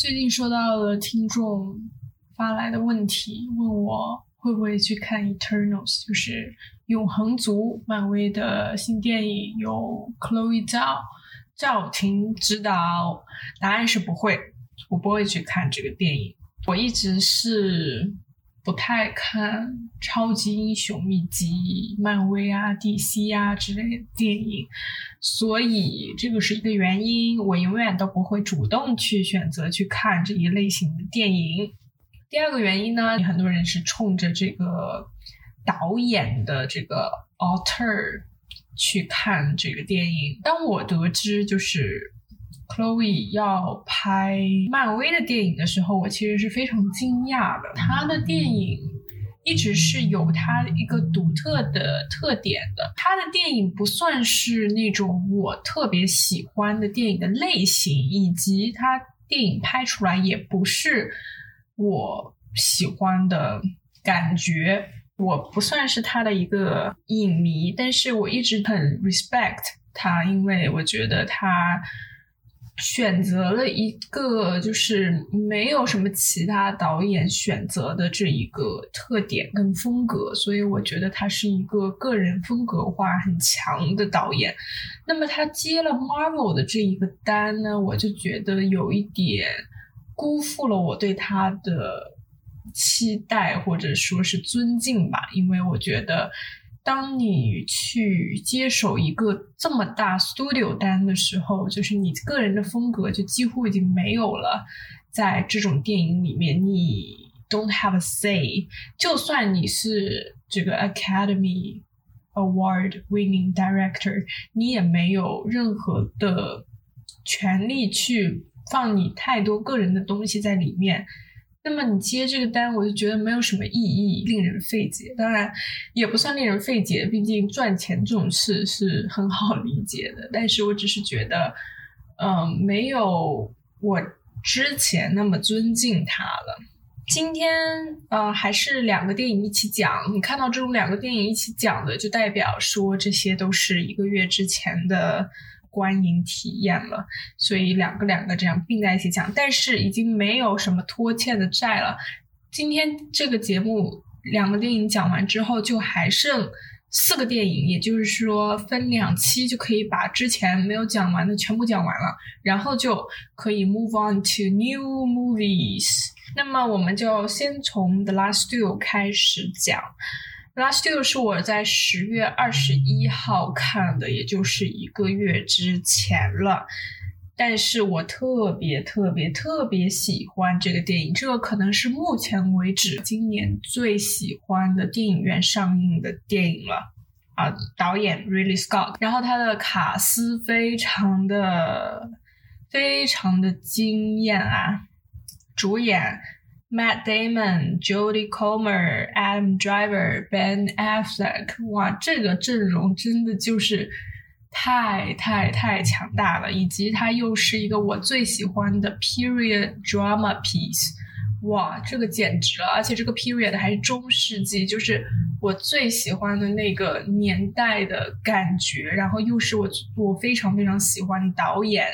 最近收到了听众发来的问题，问我会不会去看《Eternals》，就是《永恒族》漫威的新电影，由 Chloe Zhao 赵婷执导。答案是不会，我不会去看这个电影。我一直是。不太看超级英雄以及漫威啊、DC 啊之类的电影，所以这个是一个原因。我永远都不会主动去选择去看这一类型的电影。第二个原因呢，很多人是冲着这个导演的这个 author 去看这个电影。当我得知就是。Chloe 要拍漫威的电影的时候，我其实是非常惊讶的。他的电影一直是有他一个独特的特点的。他的电影不算是那种我特别喜欢的电影的类型，以及他电影拍出来也不是我喜欢的感觉。我不算是他的一个影迷，但是我一直很 respect 他，因为我觉得他。选择了一个就是没有什么其他导演选择的这一个特点跟风格，所以我觉得他是一个个人风格化很强的导演。那么他接了 Marvel 的这一个单呢，我就觉得有一点辜负了我对他的期待或者说是尊敬吧，因为我觉得。当你去接手一个这么大 studio 单的时候，就是你个人的风格就几乎已经没有了。在这种电影里面，你 don't have a say。就算你是这个 Academy Award winning director，你也没有任何的权利去放你太多个人的东西在里面。那么你接这个单，我就觉得没有什么意义，令人费解。当然，也不算令人费解，毕竟赚钱这种事是很好理解的。但是我只是觉得，嗯，没有我之前那么尊敬他了。今天，呃，还是两个电影一起讲。你看到这种两个电影一起讲的，就代表说这些都是一个月之前的。观影体验了，所以两个两个这样并在一起讲，但是已经没有什么拖欠的债了。今天这个节目两个电影讲完之后，就还剩四个电影，也就是说分两期就可以把之前没有讲完的全部讲完了，然后就可以 move on to new movies。那么我们就先从 The Last Duel 开始讲。Last Duel 是我在十月二十一号看的，也就是一个月之前了。但是我特别特别特别喜欢这个电影，这个可能是目前为止今年最喜欢的电影院上映的电影了。啊，导演 Ridley Scott，然后他的卡斯非常的非常的惊艳啊，主演。Matt Damon、Jodie Comer、Adam Driver、Ben Affleck，哇，这个阵容真的就是太太太强大了，以及它又是一个我最喜欢的 period drama piece，哇，这个简直了！而且这个 period 还是中世纪，就是我最喜欢的那个年代的感觉，然后又是我我非常非常喜欢导演。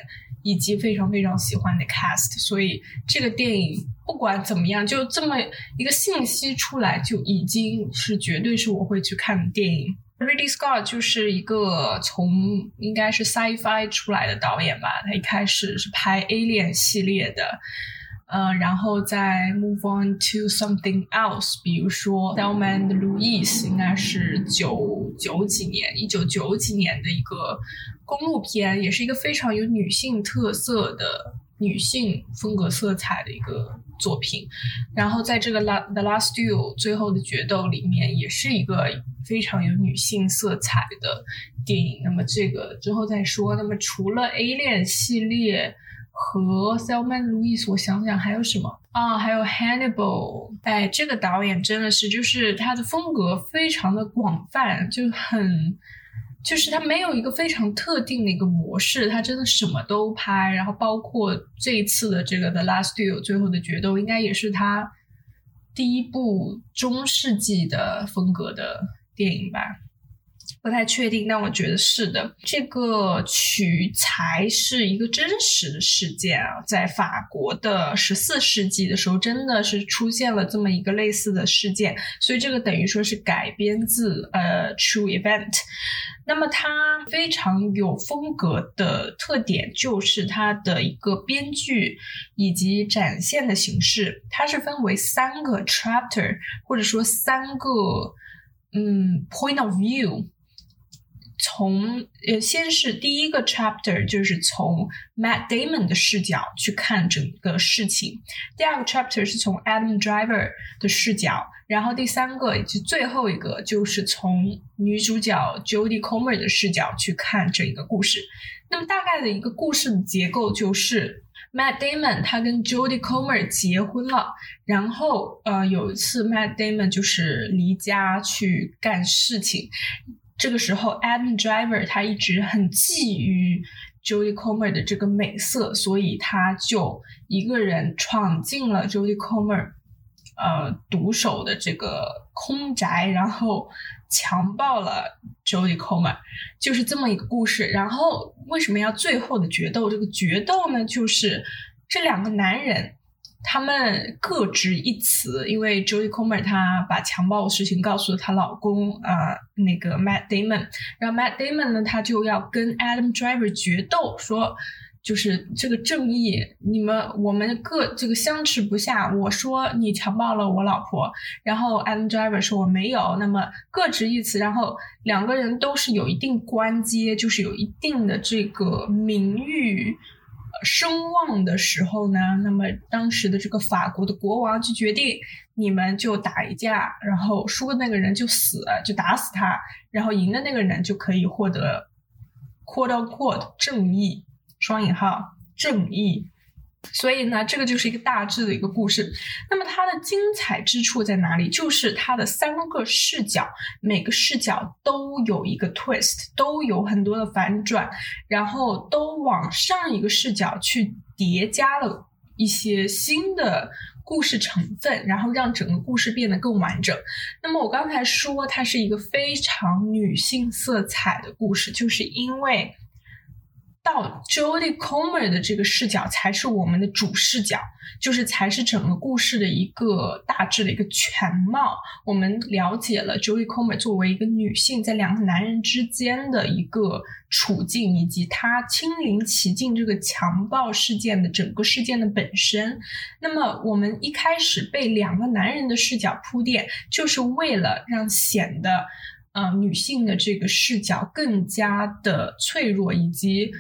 以及非常非常喜欢的 cast，所以这个电影不管怎么样，就这么一个信息出来，就已经是绝对是我会去看的电影。Ridley Scott 就是一个从应该是 sci-fi 出来的导演吧，他一开始是拍 Alien 系列的，呃，然后再 move on to something else，比如说 Delman Louise，应该是九九几年，一九九几年的一个。公路片也是一个非常有女性特色的女性风格色彩的一个作品，然后在这个《La The Last Duel》最后的决斗里面，也是一个非常有女性色彩的电影。那么这个之后再说。那么除了《Alien》系列和《Selman Louis，》，我想想还有什么啊？还有《Hannibal》。哎，这个导演真的是，就是他的风格非常的广泛，就很。就是他没有一个非常特定的一个模式，他真的什么都拍，然后包括这一次的这个《The Last Duel》最后的决斗，应该也是他第一部中世纪的风格的电影吧。《不太确定，但我觉得是的。这个取材是一个真实的事件啊，在法国的十四世纪的时候，真的是出现了这么一个类似的事件，所以这个等于说是改编自呃 true event。那么它非常有风格的特点就是它的一个编剧以及展现的形式，它是分为三个 chapter，或者说三个嗯 point of view。从呃，先是第一个 chapter，就是从 Matt Damon 的视角去看整个事情；第二个 chapter 是从 Adam Driver 的视角，然后第三个以及最后一个就是从女主角 Jodie Comer 的视角去看整个故事。那么大概的一个故事的结构就是，Matt Damon 他跟 Jodie Comer 结婚了，然后呃有一次 Matt Damon 就是离家去干事情。这个时候，Adam Driver 他一直很觊觎 Jodie Comer 的这个美色，所以他就一个人闯进了 Jodie Comer 呃独守的这个空宅，然后强暴了 Jodie Comer，就是这么一个故事。然后为什么要最后的决斗？这个决斗呢，就是这两个男人。他们各执一词，因为 Jodie Comer 她把强暴的事情告诉了她老公啊，那个 Matt Damon，然后 Matt Damon 呢，他就要跟 Adam Driver 决斗，说就是这个正义，你们我们各这个相持不下。我说你强暴了我老婆，然后 Adam Driver 说我没有，那么各执一词，然后两个人都是有一定官阶，就是有一定的这个名誉。声望的时候呢，那么当时的这个法国的国王就决定，你们就打一架，然后输的那个人就死，就打死他，然后赢的那个人就可以获得 “quote unquote” 正义（双引号）正义。所以呢，这个就是一个大致的一个故事。那么它的精彩之处在哪里？就是它的三个视角，每个视角都有一个 twist，都有很多的反转，然后都往上一个视角去叠加了一些新的故事成分，然后让整个故事变得更完整。那么我刚才说它是一个非常女性色彩的故事，就是因为。到 Jodie Comer 的这个视角才是我们的主视角，就是才是整个故事的一个大致的一个全貌。我们了解了 Jodie Comer 作为一个女性在两个男人之间的一个处境，以及她亲临其境这个强暴事件的整个事件的本身。那么我们一开始被两个男人的视角铺垫，就是为了让显得呃女性的这个视角更加的脆弱，以及。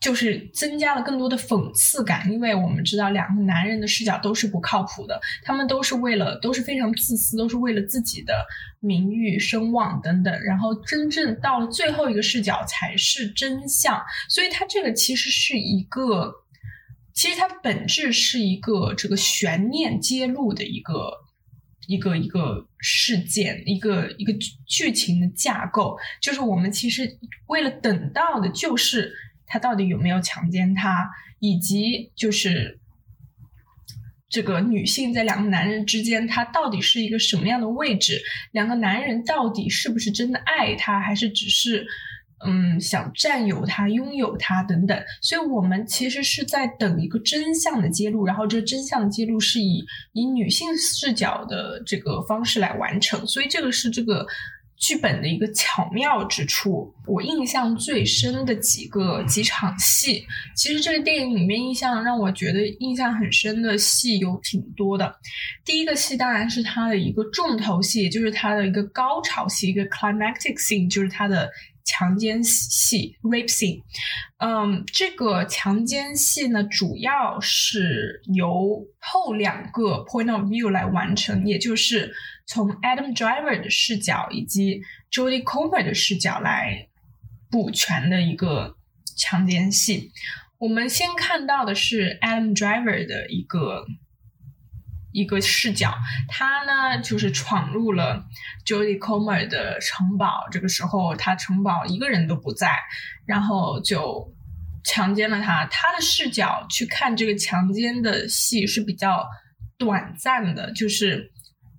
就是增加了更多的讽刺感，因为我们知道两个男人的视角都是不靠谱的，他们都是为了都是非常自私，都是为了自己的名誉、声望等等。然后真正到了最后一个视角才是真相，所以它这个其实是一个，其实它本质是一个这个悬念揭露的一个一个一个事件，一个一个剧情的架构。就是我们其实为了等到的就是。他到底有没有强奸她，以及就是这个女性在两个男人之间，她到底是一个什么样的位置？两个男人到底是不是真的爱她，还是只是嗯想占有她、拥有她等等？所以我们其实是在等一个真相的揭露，然后这个真相的揭露是以以女性视角的这个方式来完成，所以这个是这个。剧本的一个巧妙之处，我印象最深的几个几场戏，其实这个电影里面印象让我觉得印象很深的戏有挺多的。第一个戏当然是它的一个重头戏，就是它的一个高潮戏，一个 climactic scene，就是它的强奸戏 rape scene。嗯，这个强奸戏呢，主要是由后两个 point of view 来完成，也就是。从 Adam Driver 的视角以及 Jodie Comer 的视角来补全的一个强奸戏。我们先看到的是 Adam Driver 的一个一个视角，他呢就是闯入了 Jodie Comer 的城堡。这个时候，他城堡一个人都不在，然后就强奸了他。他的视角去看这个强奸的戏是比较短暂的，就是。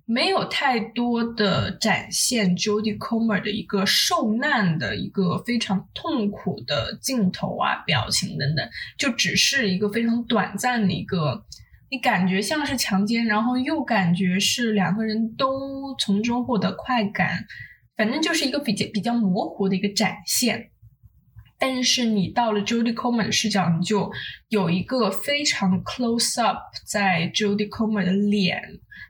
没有太多的展现 Jodie Comer 的一个受难的一个非常痛苦的镜头啊、表情等等，就只是一个非常短暂的一个，你感觉像是强奸，然后又感觉是两个人都从中获得快感，反正就是一个比较比较模糊的一个展现。但是你到了 Jodie Comer 的视角，你就有一个非常 close up 在 Jodie Comer 的脸、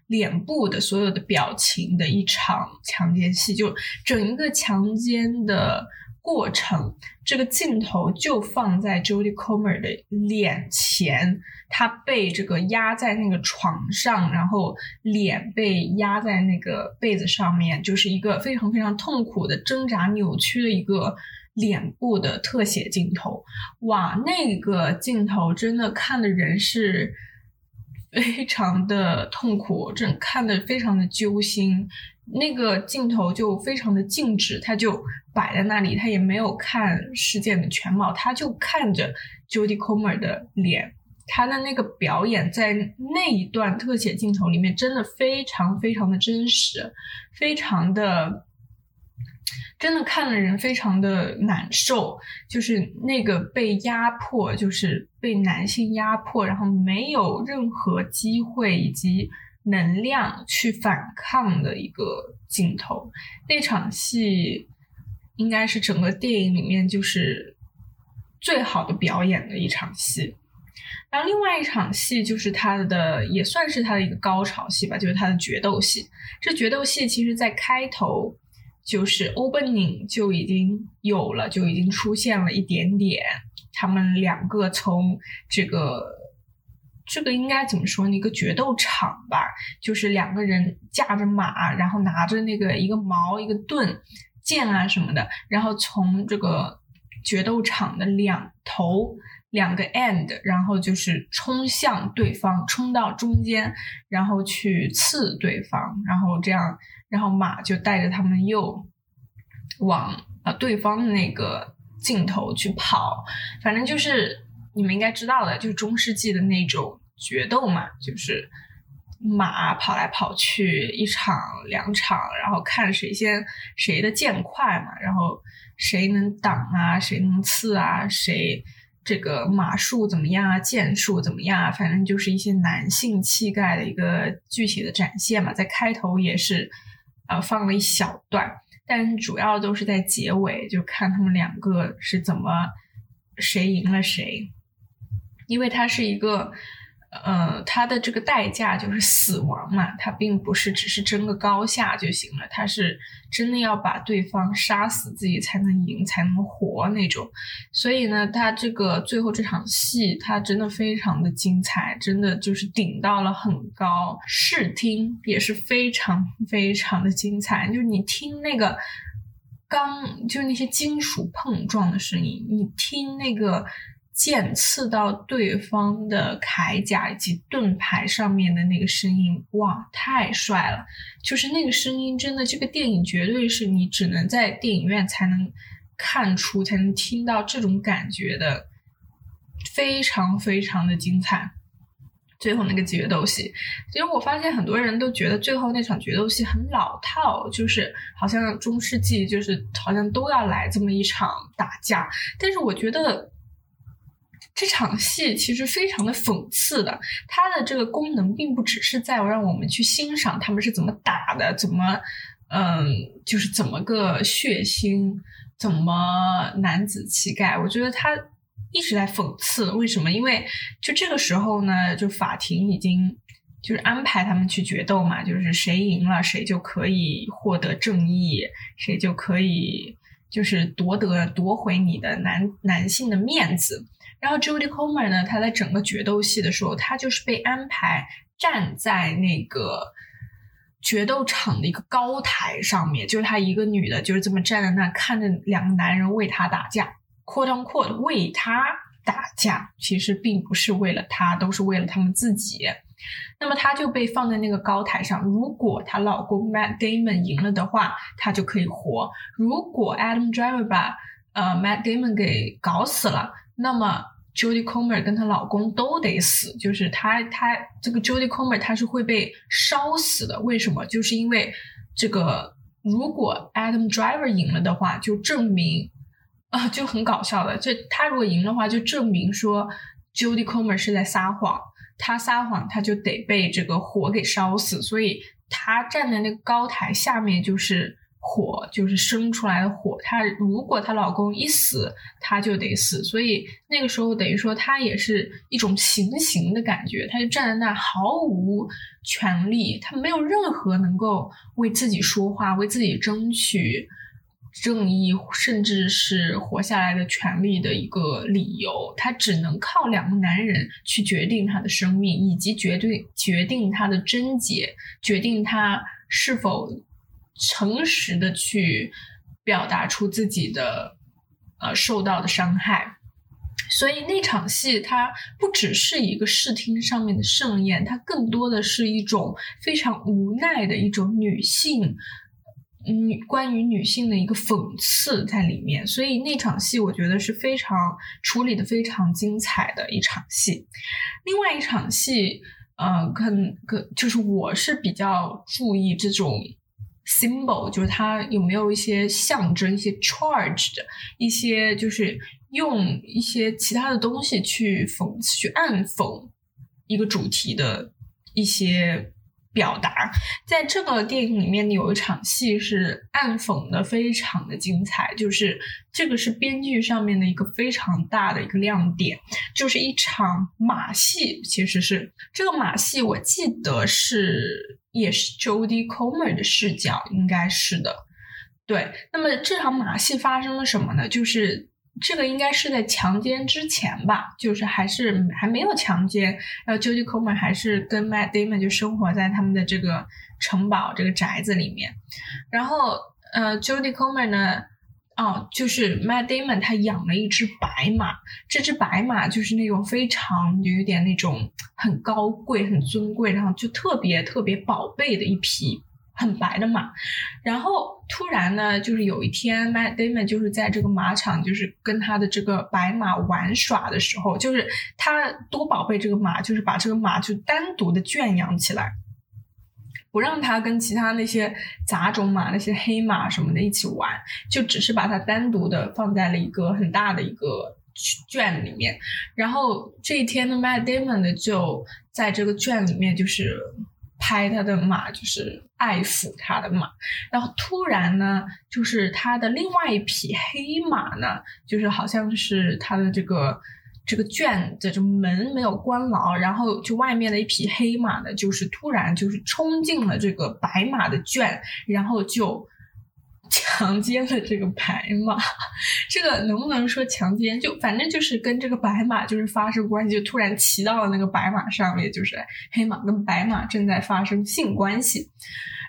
脸部的所有的表情的一场强奸戏，就整一个强奸的过程，这个镜头就放在 Jodie Comer 的脸前，他被这个压在那个床上，然后脸被压在那个被子上面，就是一个非常非常痛苦的挣扎、扭曲的一个。脸部的特写镜头，哇，那个镜头真的看的人是非常的痛苦，真看的非常的揪心。那个镜头就非常的静止，他就摆在那里，他也没有看事件的全貌，他就看着 Jodie Comer 的脸，他的那个表演在那一段特写镜头里面真的非常非常的真实，非常的。真的看了人非常的难受，就是那个被压迫，就是被男性压迫，然后没有任何机会以及能量去反抗的一个镜头。那场戏应该是整个电影里面就是最好的表演的一场戏。然后另外一场戏就是他的，也算是他的一个高潮戏吧，就是他的决斗戏。这决斗戏其实在开头。就是 opening 就已经有了，就已经出现了一点点。他们两个从这个这个应该怎么说呢？一个决斗场吧，就是两个人驾着马，然后拿着那个一个矛、一个盾、剑啊什么的，然后从这个决斗场的两头两个 end，然后就是冲向对方，冲到中间，然后去刺对方，然后这样。然后马就带着他们又往啊对方的那个尽头去跑，反正就是你们应该知道的，就是中世纪的那种决斗嘛，就是马跑来跑去，一场两场，然后看谁先谁的剑快嘛，然后谁能挡啊，谁能刺啊，谁这个马术怎么样啊，剑术怎么样啊，反正就是一些男性气概的一个具体的展现嘛，在开头也是。呃，放了一小段，但主要都是在结尾，就看他们两个是怎么谁赢了谁，因为它是一个。呃，他的这个代价就是死亡嘛，他并不是只是争个高下就行了，他是真的要把对方杀死，自己才能赢，才能活那种。所以呢，他这个最后这场戏，他真的非常的精彩，真的就是顶到了很高，视听也是非常非常的精彩，就是你听那个钢，就是那些金属碰撞的声音，你听那个。剑刺到对方的铠甲以及盾牌上面的那个声音，哇，太帅了！就是那个声音，真的，这个电影绝对是你只能在电影院才能看出、才能听到这种感觉的，非常非常的精彩。最后那个决斗戏，其实我发现很多人都觉得最后那场决斗戏很老套，就是好像中世纪就是好像都要来这么一场打架，但是我觉得。这场戏其实非常的讽刺的，它的这个功能并不只是在让我们去欣赏他们是怎么打的，怎么，嗯，就是怎么个血腥，怎么男子气概。我觉得他一直在讽刺，为什么？因为就这个时候呢，就法庭已经就是安排他们去决斗嘛，就是谁赢了谁就可以获得正义，谁就可以就是夺得夺回你的男男性的面子。然后，Judy Comer 呢，她在整个决斗戏的时候，她就是被安排站在那个决斗场的一个高台上面，就是她一个女的，就是这么站在那，看着两个男人为她打架，quote unquote 为她打架，其实并不是为了她，都是为了他们自己。那么她就被放在那个高台上，如果她老公 Matt Damon 赢了的话，她就可以活；如果 Adam Driver 把呃 Matt Damon 给搞死了。那么 Jodie Comer 跟她老公都得死，就是她她这个 Jodie Comer 她是会被烧死的。为什么？就是因为这个如果 Adam Driver 赢了的话，就证明啊就很搞笑的，就他如果赢的话，就证明说 Judy Comer 是在撒谎，他撒谎他就得被这个火给烧死，所以他站在那个高台下面就是。火就是生出来的火，她如果她老公一死，她就得死，所以那个时候等于说她也是一种行刑的感觉，她就站在那毫无权利，她没有任何能够为自己说话、为自己争取正义，甚至是活下来的权利的一个理由，她只能靠两个男人去决定她的生命，以及决定决定她的贞洁，决定她是否。诚实的去表达出自己的呃受到的伤害，所以那场戏它不只是一个视听上面的盛宴，它更多的是一种非常无奈的一种女性嗯关于女性的一个讽刺在里面。所以那场戏我觉得是非常处理的非常精彩的一场戏。另外一场戏，呃，跟跟就是我是比较注意这种。Symbol 就是它有没有一些象征、一些 charge 的一些，就是用一些其他的东西去讽刺、去暗讽一个主题的一些表达。在这个电影里面有一场戏是暗讽的，非常的精彩。就是这个是编剧上面的一个非常大的一个亮点，就是一场马戏。其实是这个马戏，我记得是。也是 Jodie Comer 的视角，应该是的。对，那么这场马戏发生了什么呢？就是这个应该是在强奸之前吧，就是还是还没有强奸，然后 Jodie Comer 还是跟 Matt Damon 就生活在他们的这个城堡这个宅子里面。然后，呃，Jodie Comer 呢？哦，就是 Matt Damon 他养了一只白马，这只白马就是那种非常就有点那种很高贵、很尊贵，然后就特别特别宝贝的一匹很白的马。然后突然呢，就是有一天 Matt Damon 就是在这个马场，就是跟他的这个白马玩耍的时候，就是他多宝贝这个马，就是把这个马就单独的圈养起来。不让它跟其他那些杂种马、那些黑马什么的一起玩，就只是把它单独的放在了一个很大的一个圈里面。然后这一天呢，Matt Damon 呢就在这个圈里面，就是拍他的马，就是爱抚他的马。然后突然呢，就是他的另外一匹黑马呢，就是好像是他的这个。这个圈的这门没有关牢，然后就外面的一匹黑马呢，就是突然就是冲进了这个白马的圈，然后就强奸了这个白马。这个能不能说强奸？就反正就是跟这个白马就是发生关系，就突然骑到了那个白马上面，就是黑马跟白马正在发生性关系。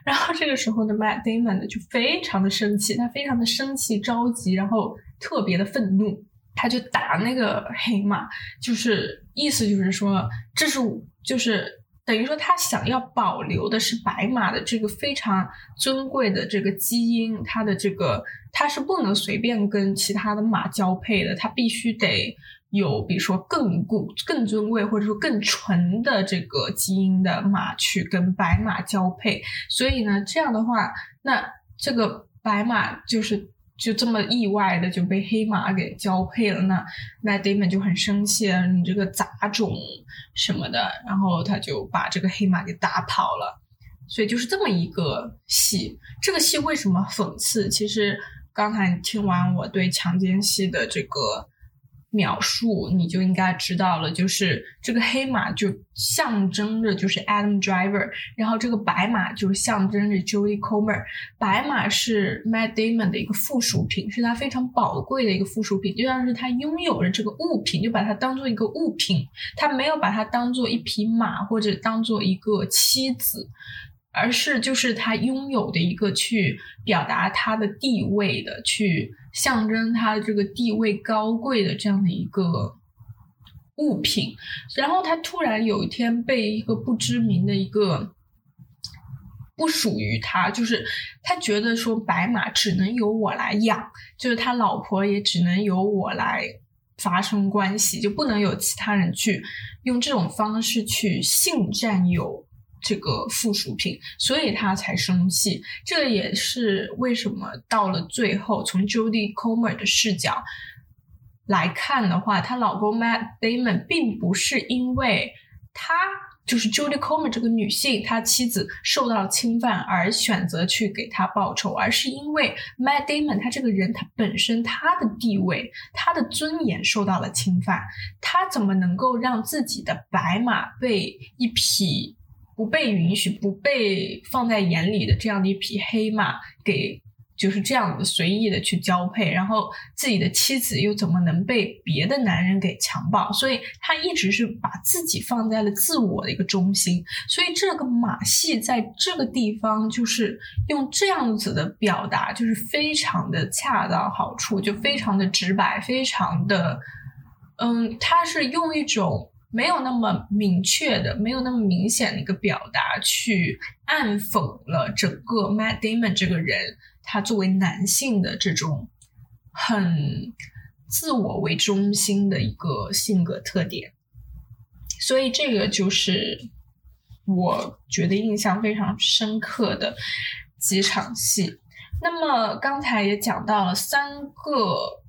然后这个时候呢，Matt Damon 呢就非常的生气，他非常的生气着急，然后特别的愤怒。他就打那个黑马，就是意思就是说，这是就是等于说他想要保留的是白马的这个非常尊贵的这个基因，它的这个它是不能随便跟其他的马交配的，它必须得有比如说更固、更尊贵或者说更纯的这个基因的马去跟白马交配。所以呢，这样的话，那这个白马就是。就这么意外的就被黑马给交配了，那 Matt Damon 就很生气，你这个杂种什么的，然后他就把这个黑马给打跑了。所以就是这么一个戏，这个戏为什么讽刺？其实刚才听完我对强奸戏的这个。描述你就应该知道了，就是这个黑马就象征着就是 Adam Driver，然后这个白马就象征着 Jodie Comer。白马是 Matt Damon 的一个附属品，是他非常宝贵的一个附属品，就像是他拥有了这个物品，就把它当做一个物品，他没有把它当做一匹马或者当做一个妻子。而是就是他拥有的一个去表达他的地位的，去象征他的这个地位高贵的这样的一个物品。然后他突然有一天被一个不知名的一个不属于他，就是他觉得说白马只能由我来养，就是他老婆也只能由我来发生关系，就不能有其他人去用这种方式去性占有这个附属品，所以他才生气。这也是为什么到了最后，从 Judy Comer 的视角来看的话，她老公 Matt Damon 并不是因为他。就是 Judy Comer 这个女性，她妻子受到了侵犯而选择去给他报仇，而是因为 Matt Damon 他这个人，他本身他的地位、他的尊严受到了侵犯，他怎么能够让自己的白马被一匹不被允许、不被放在眼里的这样的一匹黑马给？就是这样子随意的去交配，然后自己的妻子又怎么能被别的男人给强暴？所以他一直是把自己放在了自我的一个中心。所以这个马戏在这个地方就是用这样子的表达，就是非常的恰到好处，就非常的直白，非常的，嗯，他是用一种没有那么明确的、没有那么明显的一个表达去暗讽了整个 Matt Damon 这个人。他作为男性的这种很自我为中心的一个性格特点，所以这个就是我觉得印象非常深刻的几场戏。那么刚才也讲到了三个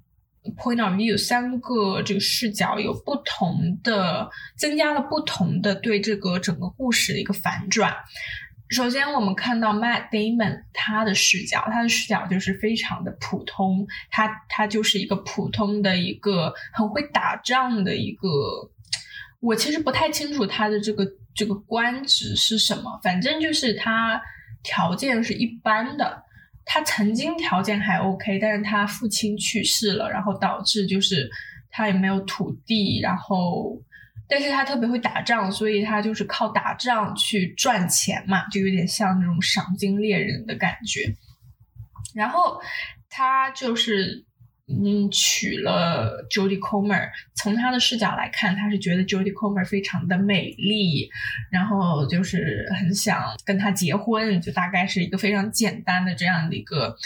point of view，三个这个视角有不同的，增加了不同的对这个整个故事的一个反转。首先，我们看到 Matt Damon 他的视角，他的视角就是非常的普通，他他就是一个普通的一个很会打仗的一个，我其实不太清楚他的这个这个官职是什么，反正就是他条件是一般的，他曾经条件还 OK，但是他父亲去世了，然后导致就是他也没有土地，然后。但是他特别会打仗，所以他就是靠打仗去赚钱嘛，就有点像那种赏金猎人的感觉。然后他就是嗯娶了 Jodie Comer，从他的视角来看，他是觉得 Jodie Comer 非常的美丽，然后就是很想跟她结婚，就大概是一个非常简单的这样的一个。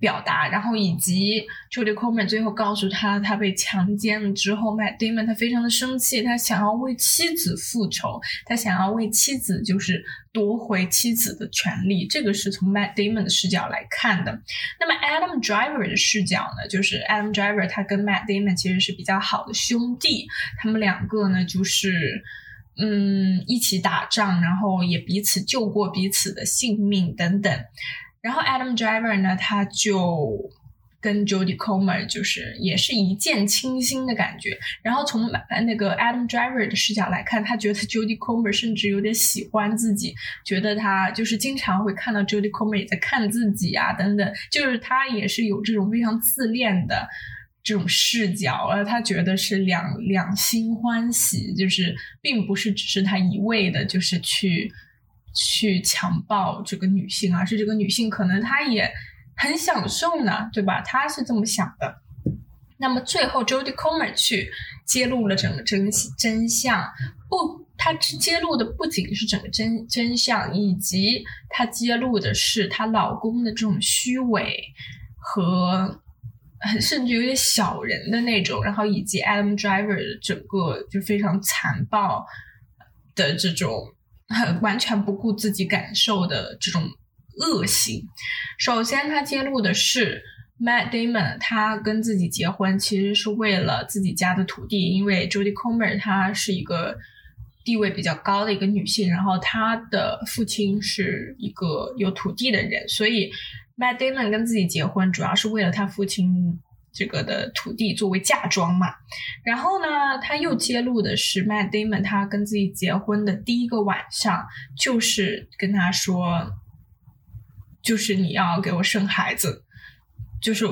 表达，然后以及 Judy Coleman 最后告诉他，他被强奸了之后，Matt Damon 他非常的生气，他想要为妻子复仇，他想要为妻子就是夺回妻子的权利。这个是从 Matt Damon 的视角来看的。那么 Adam Driver 的视角呢，就是 Adam Driver 他跟 Matt Damon 其实是比较好的兄弟，他们两个呢就是嗯一起打仗，然后也彼此救过彼此的性命等等。然后 Adam Driver 呢，他就跟 Jodie Comer 就是也是一见倾心的感觉。然后从那个 Adam Driver 的视角来看，他觉得 Jodie Comer 甚至有点喜欢自己，觉得他就是经常会看到 Jodie Comer 也在看自己啊等等，就是他也是有这种非常自恋的这种视角，而他觉得是两两心欢喜，就是并不是只是他一味的就是去。去强暴这个女性，而是这个女性可能她也很享受呢，对吧？她是这么想的。那么最后，Jodie Comer 去揭露了整个真真相，不，她揭露的不仅是整个真真相，以及她揭露的是她老公的这种虚伪和甚至有点小人的那种，然后以及 Adam Driver 整个就非常残暴的这种。完全不顾自己感受的这种恶行。首先，他揭露的是 Matt Damon，他跟自己结婚其实是为了自己家的土地，因为 Jodie Comer 她是一个地位比较高的一个女性，然后她的父亲是一个有土地的人，所以 Matt Damon 跟自己结婚主要是为了他父亲。这个的土地作为嫁妆嘛，然后呢，他又揭露的是 Matt Damon，他跟自己结婚的第一个晚上，就是跟他说，就是你要给我生孩子，就是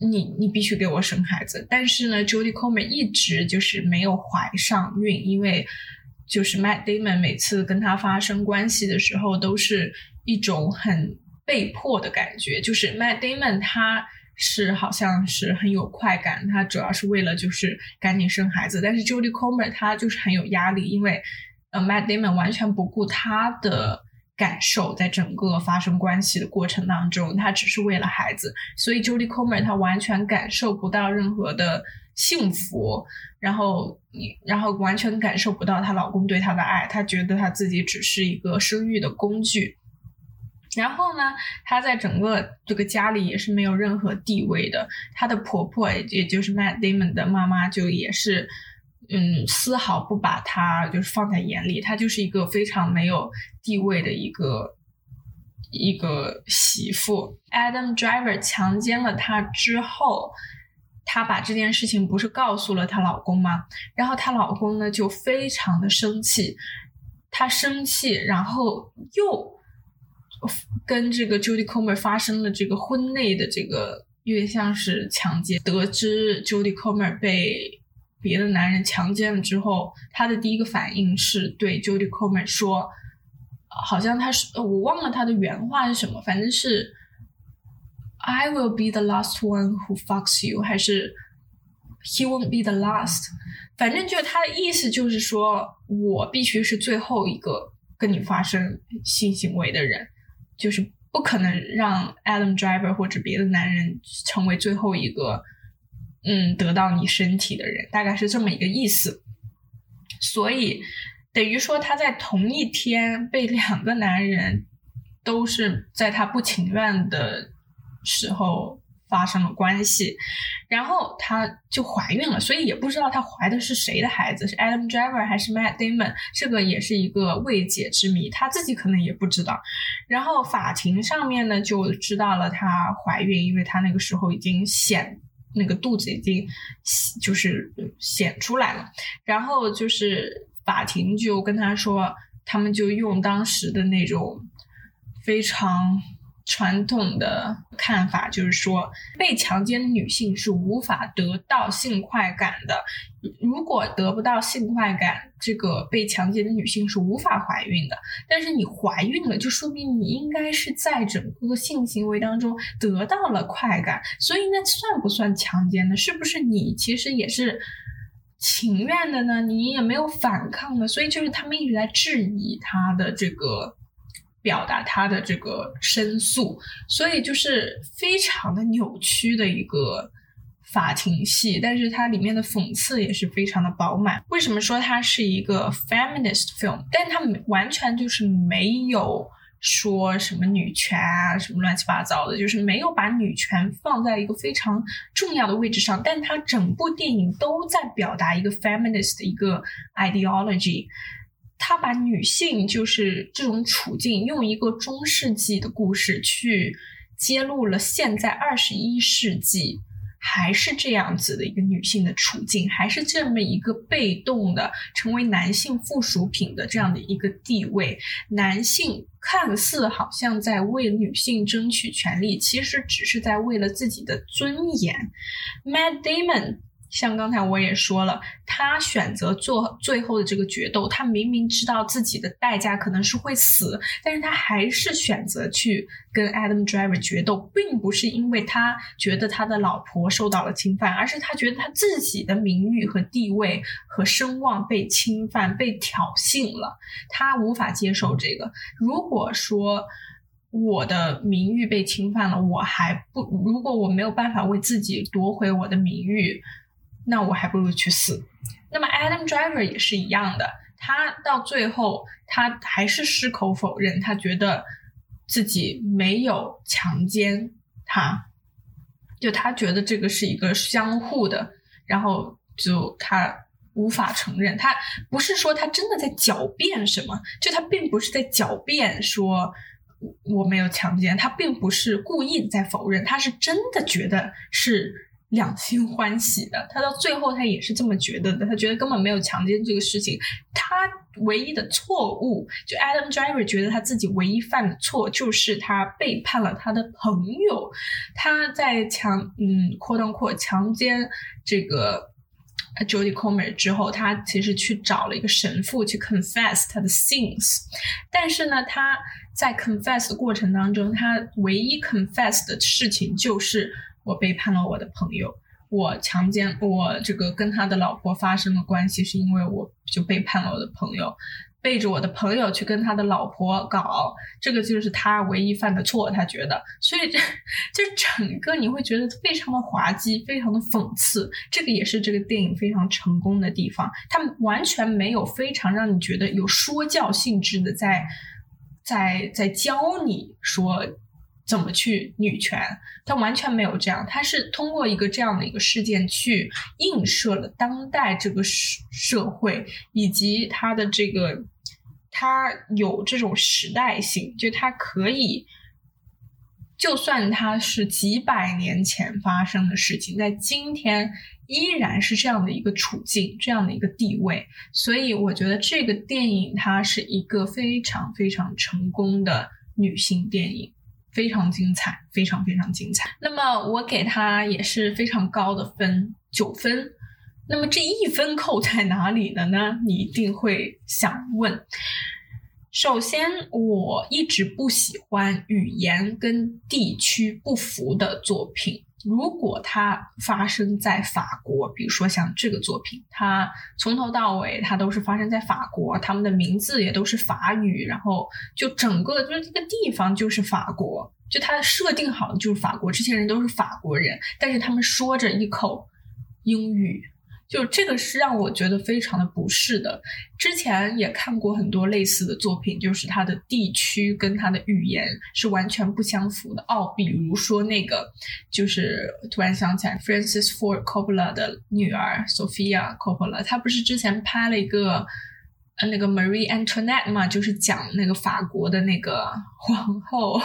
你你必须给我生孩子。但是呢，Jodie Comer 一直就是没有怀上孕，因为就是 Matt Damon 每次跟他发生关系的时候，都是一种很被迫的感觉，就是 Matt Damon 他。是，好像是很有快感。她主要是为了就是赶紧生孩子，但是 Jodie Comer 她就是很有压力，因为呃 Matt Damon 完全不顾她的感受，在整个发生关系的过程当中，他只是为了孩子，所以 Jodie Comer 她完全感受不到任何的幸福，然后你，然后完全感受不到她老公对她的爱，她觉得她自己只是一个生育的工具。然后呢，她在整个这个家里也是没有任何地位的，她的婆婆也就是 Matt Damon 的妈妈就也是。嗯，丝毫不把她就是放在眼里，她就是一个非常没有地位的一个一个媳妇。Adam Driver 强奸了她之后，她把这件事情不是告诉了她老公吗？然后她老公呢就非常的生气，他生气，然后又跟这个 Judy Comer 发生了这个婚内的这个，有点像是强奸。得知 Judy Comer 被别的男人强奸了之后，他的第一个反应是对 Judy Comer 说，好像他是我忘了他的原话是什么，反正是 I will be the last one who fucks you，还是 He won't be the last，反正就他的意思就是说我必须是最后一个跟你发生性行为的人，就是不可能让 Adam Driver 或者别的男人成为最后一个。嗯，得到你身体的人大概是这么一个意思，所以等于说他在同一天被两个男人都是在他不情愿的时候发生了关系，然后她就怀孕了，所以也不知道她怀的是谁的孩子，是 Adam Driver 还是 Matt Damon，这个也是一个未解之谜，她自己可能也不知道。然后法庭上面呢就知道了她怀孕，因为她那个时候已经显。那个肚子已经就是显出来了，然后就是法庭就跟他说，他们就用当时的那种非常。传统的看法就是说，被强奸的女性是无法得到性快感的。如果得不到性快感，这个被强奸的女性是无法怀孕的。但是你怀孕了，就说明你应该是在整个性行为当中得到了快感。所以那算不算强奸呢？是不是你其实也是情愿的呢？你也没有反抗的。所以就是他们一直在质疑他的这个。表达他的这个申诉，所以就是非常的扭曲的一个法庭戏，但是它里面的讽刺也是非常的饱满。为什么说它是一个 feminist film？但它完全就是没有说什么女权啊，什么乱七八糟的，就是没有把女权放在一个非常重要的位置上。但它整部电影都在表达一个 feminist 的一个 ideology。他把女性就是这种处境，用一个中世纪的故事去揭露了现在二十一世纪还是这样子的一个女性的处境，还是这么一个被动的成为男性附属品的这样的一个地位。男性看似好像在为女性争取权利，其实只是在为了自己的尊严。Mad Damon。像刚才我也说了，他选择做最后的这个决斗，他明明知道自己的代价可能是会死，但是他还是选择去跟 Adam Driver 决斗，并不是因为他觉得他的老婆受到了侵犯，而是他觉得他自己的名誉和地位和声望被侵犯、被挑衅了，他无法接受这个。如果说我的名誉被侵犯了，我还不，如果我没有办法为自己夺回我的名誉。那我还不如去死。那么 Adam Driver 也是一样的，他到最后他还是矢口否认，他觉得自己没有强奸他，就他觉得这个是一个相互的，然后就他无法承认，他不是说他真的在狡辩什么，就他并不是在狡辩说我没有强奸，他并不是故意在否认，他是真的觉得是。两心欢喜的，他到最后他也是这么觉得的。他觉得根本没有强奸这个事情，他唯一的错误，就 Adam Driver 觉得他自己唯一犯的错就是他背叛了他的朋友。他在强嗯扩张扩强奸这个 Jodie Comer 之后，他其实去找了一个神父去 confess 他的 sins，但是呢，他在 confess 的过程当中，他唯一 confess 的事情就是。我背叛了我的朋友，我强奸我这个跟他的老婆发生了关系，是因为我就背叛了我的朋友。背着我的朋友去跟他的老婆搞，这个就是他唯一犯的错，他觉得，所以这就整个你会觉得非常的滑稽，非常的讽刺，这个也是这个电影非常成功的地方，他完全没有非常让你觉得有说教性质的在在在教你说。怎么去女权？他完全没有这样，他是通过一个这样的一个事件去映射了当代这个社社会以及他的这个，他有这种时代性，就他可以，就算他是几百年前发生的事情，在今天依然是这样的一个处境，这样的一个地位。所以我觉得这个电影它是一个非常非常成功的女性电影。非常精彩，非常非常精彩。那么我给他也是非常高的分，九分。那么这一分扣在哪里了呢？你一定会想问。首先，我一直不喜欢语言跟地区不符的作品。如果它发生在法国，比如说像这个作品，它从头到尾它都是发生在法国，他们的名字也都是法语，然后就整个就是这个地方就是法国，就它设定好的就是法国，这些人都是法国人，但是他们说着一口英语。就这个是让我觉得非常的不适的。之前也看过很多类似的作品，就是它的地区跟它的语言是完全不相符的。哦，比如说那个，就是突然想起来，Francis Ford Coppola 的女儿 Sophia Coppola，她不是之前拍了一个。那个 Marie Antoinette 嘛，就是讲那个法国的那个皇后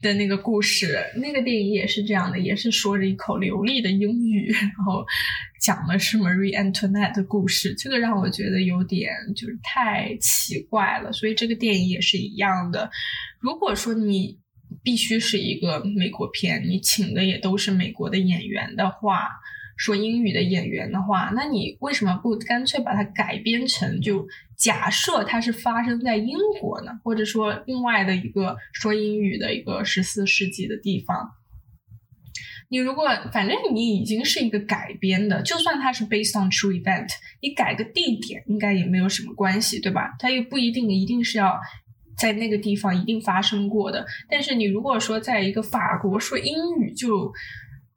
的那个故事。那个电影也是这样的，也是说着一口流利的英语，然后讲的是 Marie Antoinette 的故事。这个让我觉得有点就是太奇怪了。所以这个电影也是一样的。如果说你必须是一个美国片，你请的也都是美国的演员的话。说英语的演员的话，那你为什么不干脆把它改编成就假设它是发生在英国呢？或者说另外的一个说英语的一个十四世纪的地方？你如果反正你已经是一个改编的，就算它是 based on true event，你改个地点应该也没有什么关系，对吧？它又不一定一定是要在那个地方一定发生过的。但是你如果说在一个法国说英语就。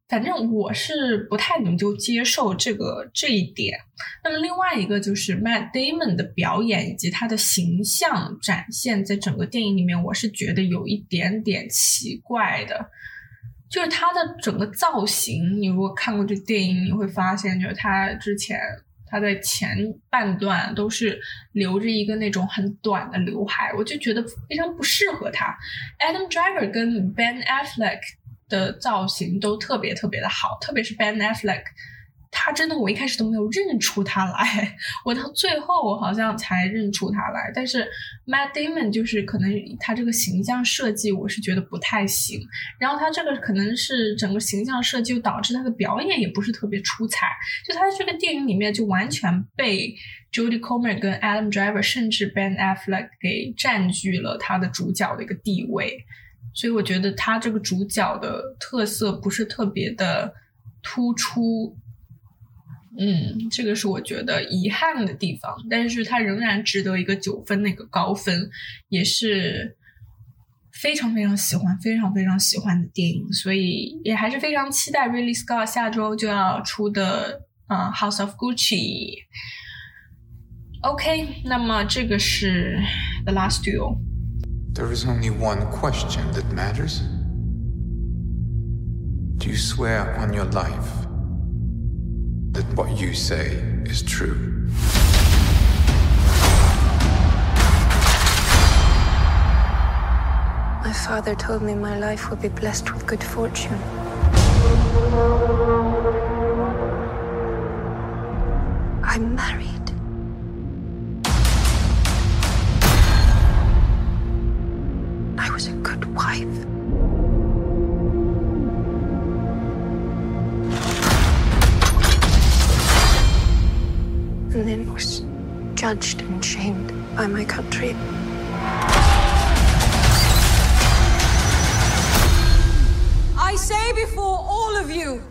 反正我是不太能够接受这个这一点。那么另外一个就是 Matt Damon 的表演以及他的形象展现，在整个电影里面，我是觉得有一点点奇怪的。就是他的整个造型，你如果看过这电影，你会发现，就是他之前他在前半段都是留着一个那种很短的刘海，我就觉得非常不适合他。Adam Driver 跟 Ben Affleck。的造型都特别特别的好，特别是 Ben Affleck，他真的我一开始都没有认出他来，我到最后我好像才认出他来。但是 Matt Damon 就是可能他这个形象设计我是觉得不太行，然后他这个可能是整个形象设计就导致他的表演也不是特别出彩，就他这个电影里面就完全被 Jodie Comer 跟 Adam Driver 甚至 Ben Affleck 给占据了他的主角的一个地位。所以我觉得他这个主角的特色不是特别的突出，嗯，这个是我觉得遗憾的地方。但是他仍然值得一个九分那个高分，也是非常非常喜欢、非常非常喜欢的电影。所以也还是非常期待 Ridley Scott 下周就要出的嗯《House of Gucci》。OK，那么这个是 The Last Duel。There is only one question that matters. Do you swear on your life that what you say is true? My father told me my life would be blessed with good fortune. I'm married. Was good wife. And then was judged and shamed by my country. I say before all of you,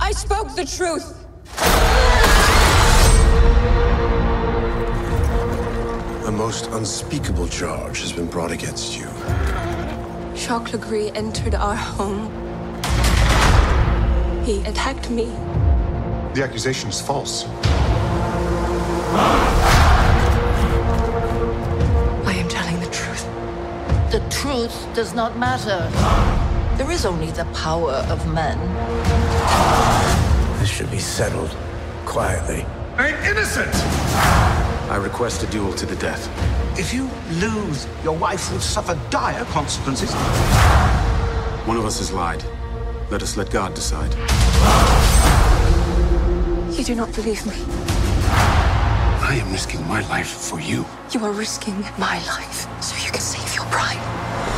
I spoke the truth. Most unspeakable charge has been brought against you. Jacques Legree entered our home. He attacked me. The accusation is false. I am telling the truth. The truth does not matter. There is only the power of men. This should be settled quietly. I'm innocent! I request a duel to the death. If you lose, your wife will suffer dire consequences. One of us has lied. Let us let God decide. You do not believe me. I am risking my life for you. You are risking my life so you can save your bride.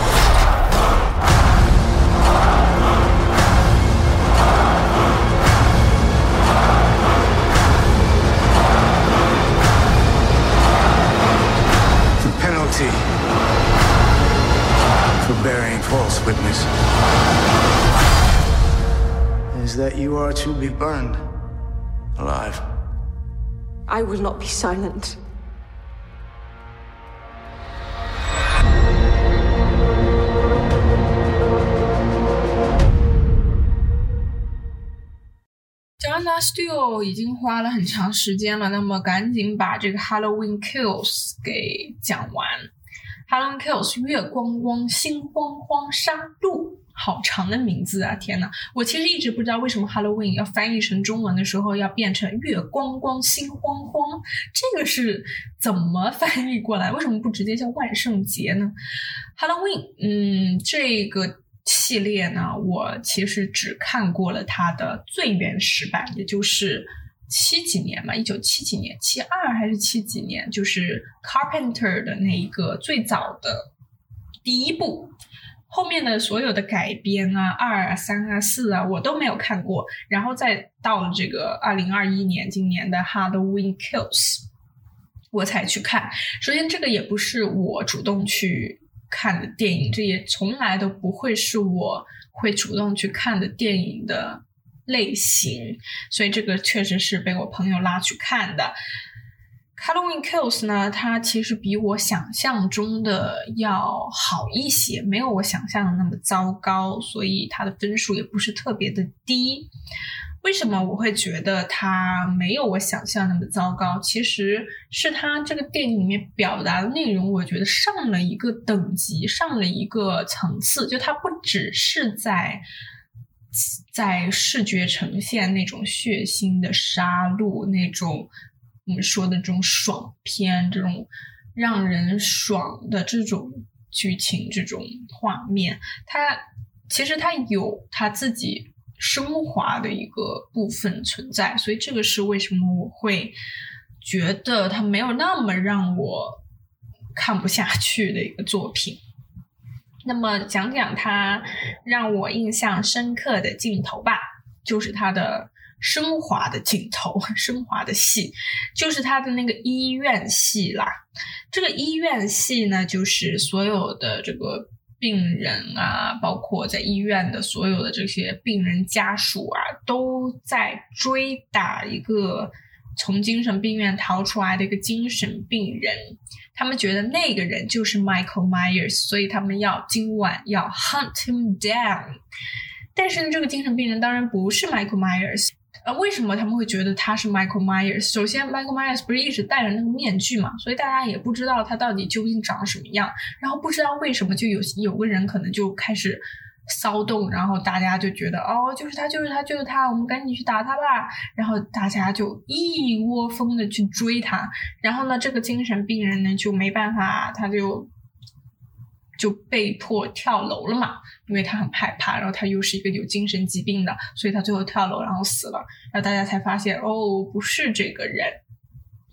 Penalty for bearing false witness is that you are to be burned alive. I will not be silent. 讲完《Last Duel》已经花了很长时间了，那么赶紧把这个《Halloween Kills》给讲完。《Halloween Kills》月光光心慌慌杀戮，好长的名字啊！天呐，我其实一直不知道为什么 Halloween 要翻译成中文的时候要变成月光光心慌慌，这个是怎么翻译过来？为什么不直接叫万圣节呢？Halloween，嗯，这个。系列呢，我其实只看过了它的最原始版，也就是七几年嘛，一九七几年，七二还是七几年，就是 Carpenter 的那一个最早的第一部。后面的所有的改编啊，二啊、三啊、四啊，我都没有看过。然后再到了这个二零二一年，今年的 Halloween Kills，我才去看。首先，这个也不是我主动去。看的电影，这也从来都不会是我会主动去看的电影的类型，所以这个确实是被我朋友拉去看的。Halloween Kills 呢，它其实比我想象中的要好一些，没有我想象的那么糟糕，所以它的分数也不是特别的低。为什么我会觉得它没有我想象那么糟糕？其实是它这个电影里面表达的内容，我觉得上了一个等级，上了一个层次。就它不只是在在视觉呈现那种血腥的杀戮，那种我们说的这种爽片，这种让人爽的这种剧情、这种画面。它其实它有它自己。升华的一个部分存在，所以这个是为什么我会觉得它没有那么让我看不下去的一个作品。那么讲讲它让我印象深刻的镜头吧，就是它的升华的镜头，升华的戏，就是它的那个医院戏啦。这个医院戏呢，就是所有的这个。病人啊，包括在医院的所有的这些病人家属啊，都在追打一个从精神病院逃出来的一个精神病人。他们觉得那个人就是 Michael Myers，所以他们要今晚要 hunt him down。但是呢，这个精神病人当然不是 Michael Myers。呃，为什么他们会觉得他是 Michael Myers？首先，Michael Myers 不是一直戴着那个面具嘛，所以大家也不知道他到底究竟长什么样。然后不知道为什么就有有个人可能就开始骚动，然后大家就觉得哦，就是他，就是他，就是他，我们赶紧去打他吧。然后大家就一窝蜂的去追他。然后呢，这个精神病人呢就没办法，他就。就被迫跳楼了嘛，因为他很害怕，然后他又是一个有精神疾病的，所以他最后跳楼然后死了，然后大家才发现哦，不是这个人。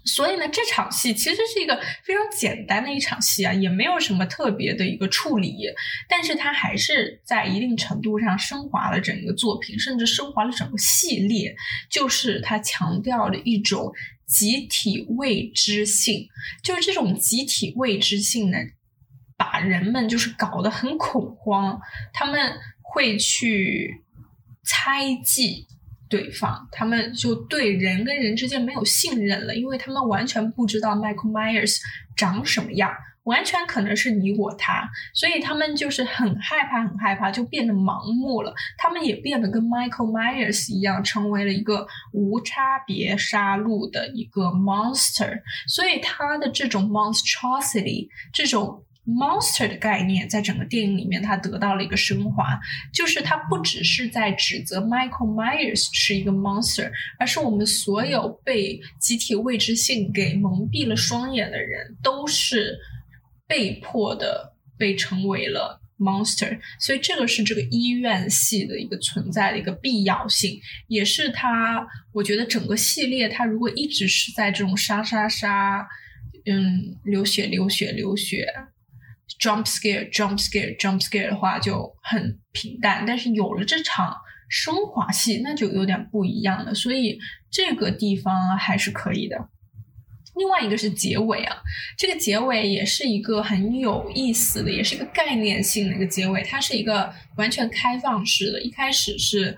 所以呢，这场戏其实是一个非常简单的一场戏啊，也没有什么特别的一个处理，但是它还是在一定程度上升华了整个作品，甚至升华了整个系列，就是它强调了一种集体未知性，就是这种集体未知性呢。把人们就是搞得很恐慌，他们会去猜忌对方，他们就对人跟人之间没有信任了，因为他们完全不知道 Michael Myers 长什么样，完全可能是你我他，所以他们就是很害怕，很害怕，就变得盲目了。他们也变得跟 Michael Myers 一样，成为了一个无差别杀戮的一个 monster。所以他的这种 monstrosity，这种 monster 的概念，在整个电影里面，它得到了一个升华，就是它不只是在指责 Michael Myers 是一个 monster，而是我们所有被集体未知性给蒙蔽了双眼的人，都是被迫的被成为了 monster。所以这个是这个医院系的一个存在的一个必要性，也是它，我觉得整个系列它如果一直是在这种杀杀杀，嗯，流血流血流血。Jump scare jump scare jump scare 的话就很平淡，但是有了这场升华戏，那就有点不一样了。所以这个地方还是可以的。另外一个是结尾啊，这个结尾也是一个很有意思的，也是一个概念性的一个结尾。它是一个完全开放式的，一开始是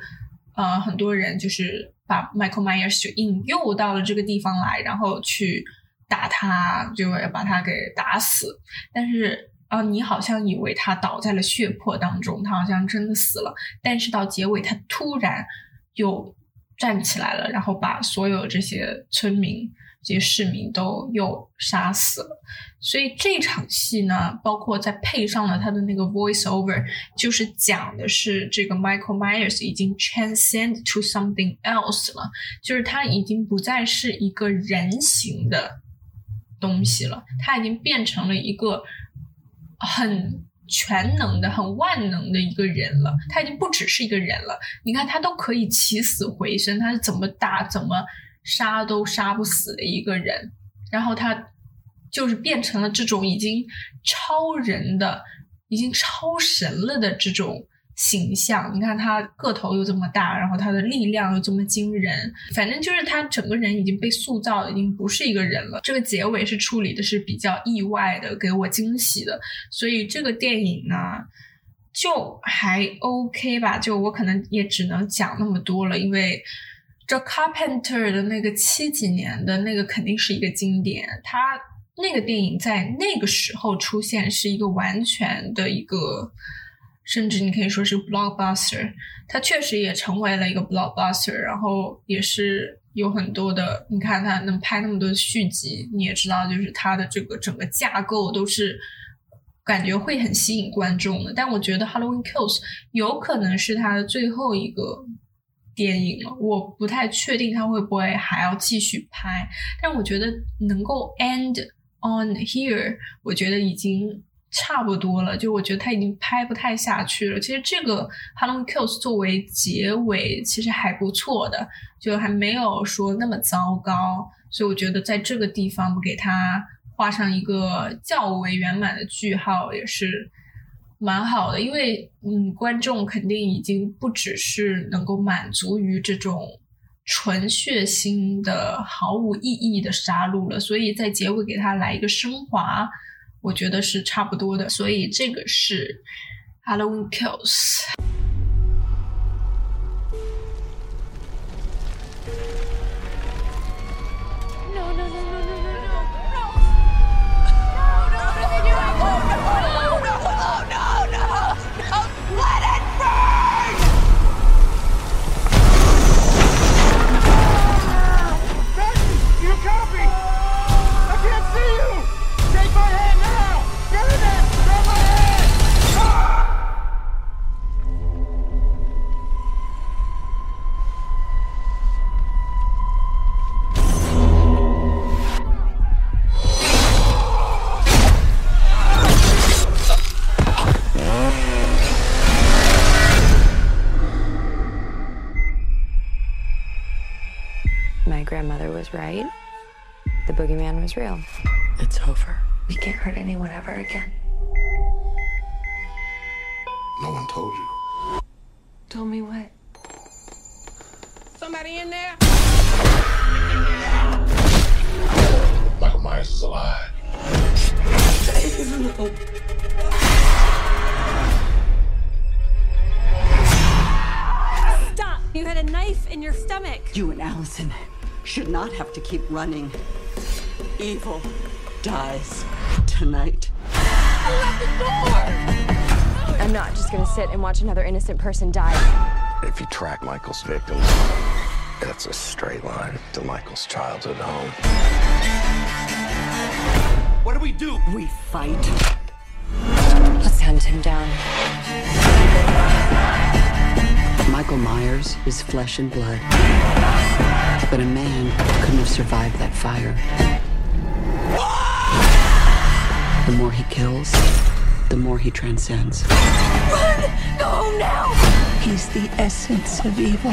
呃很多人就是把 Michael Myers 就引诱到了这个地方来，然后去打他，就要把他给打死，但是。啊，你好像以为他倒在了血泊当中，他好像真的死了。但是到结尾，他突然又站起来了，然后把所有这些村民、这些市民都又杀死了。所以这场戏呢，包括再配上了他的那个 voice over，就是讲的是这个 Michael Myers 已经 transcend to something else 了，就是他已经不再是一个人形的东西了，他已经变成了一个。很全能的、很万能的一个人了，他已经不只是一个人了。你看，他都可以起死回生，他是怎么打、怎么杀都杀不死的一个人。然后他就是变成了这种已经超人的、已经超神了的这种。形象，你看他个头又这么大，然后他的力量又这么惊人，反正就是他整个人已经被塑造已经不是一个人了。这个结尾是处理的是比较意外的，给我惊喜的，所以这个电影呢就还 OK 吧。就我可能也只能讲那么多了，因为这 Carpenter 的那个七几年的那个肯定是一个经典，他那个电影在那个时候出现是一个完全的一个。甚至你可以说是 blockbuster，它确实也成为了一个 blockbuster，然后也是有很多的，你看它能拍那么多续集，你也知道，就是它的这个整个架构都是感觉会很吸引观众的。但我觉得 Halloween Kills 有可能是它的最后一个电影了，我不太确定它会不会还要继续拍，但我觉得能够 end on here，我觉得已经。差不多了，就我觉得他已经拍不太下去了。其实这个《Halloween Kills》作为结尾，其实还不错的，就还没有说那么糟糕。所以我觉得在这个地方给他画上一个较为圆满的句号，也是蛮好的。因为嗯，观众肯定已经不只是能够满足于这种纯血腥的、毫无意义的杀戮了，所以在结尾给他来一个升华。我觉得是差不多的，所以这个是 Halloween Kills。Was right. The boogeyman was real. It's over. We can't hurt anyone ever again. No one told you. Told me what? Somebody in there? Michael Myers is alive. Stop! You had a knife in your stomach. You and Allison should not have to keep running. Evil dies tonight. I'm not just gonna sit and watch another innocent person die. If you track Michael's victims, that's a straight line to Michael's childhood home. What do we do? We fight. Let's hunt him down. Michael Myers is flesh and blood. But a man couldn't have survived that fire. The more he kills, the more he transcends. Run! Go home now! He's the essence of evil.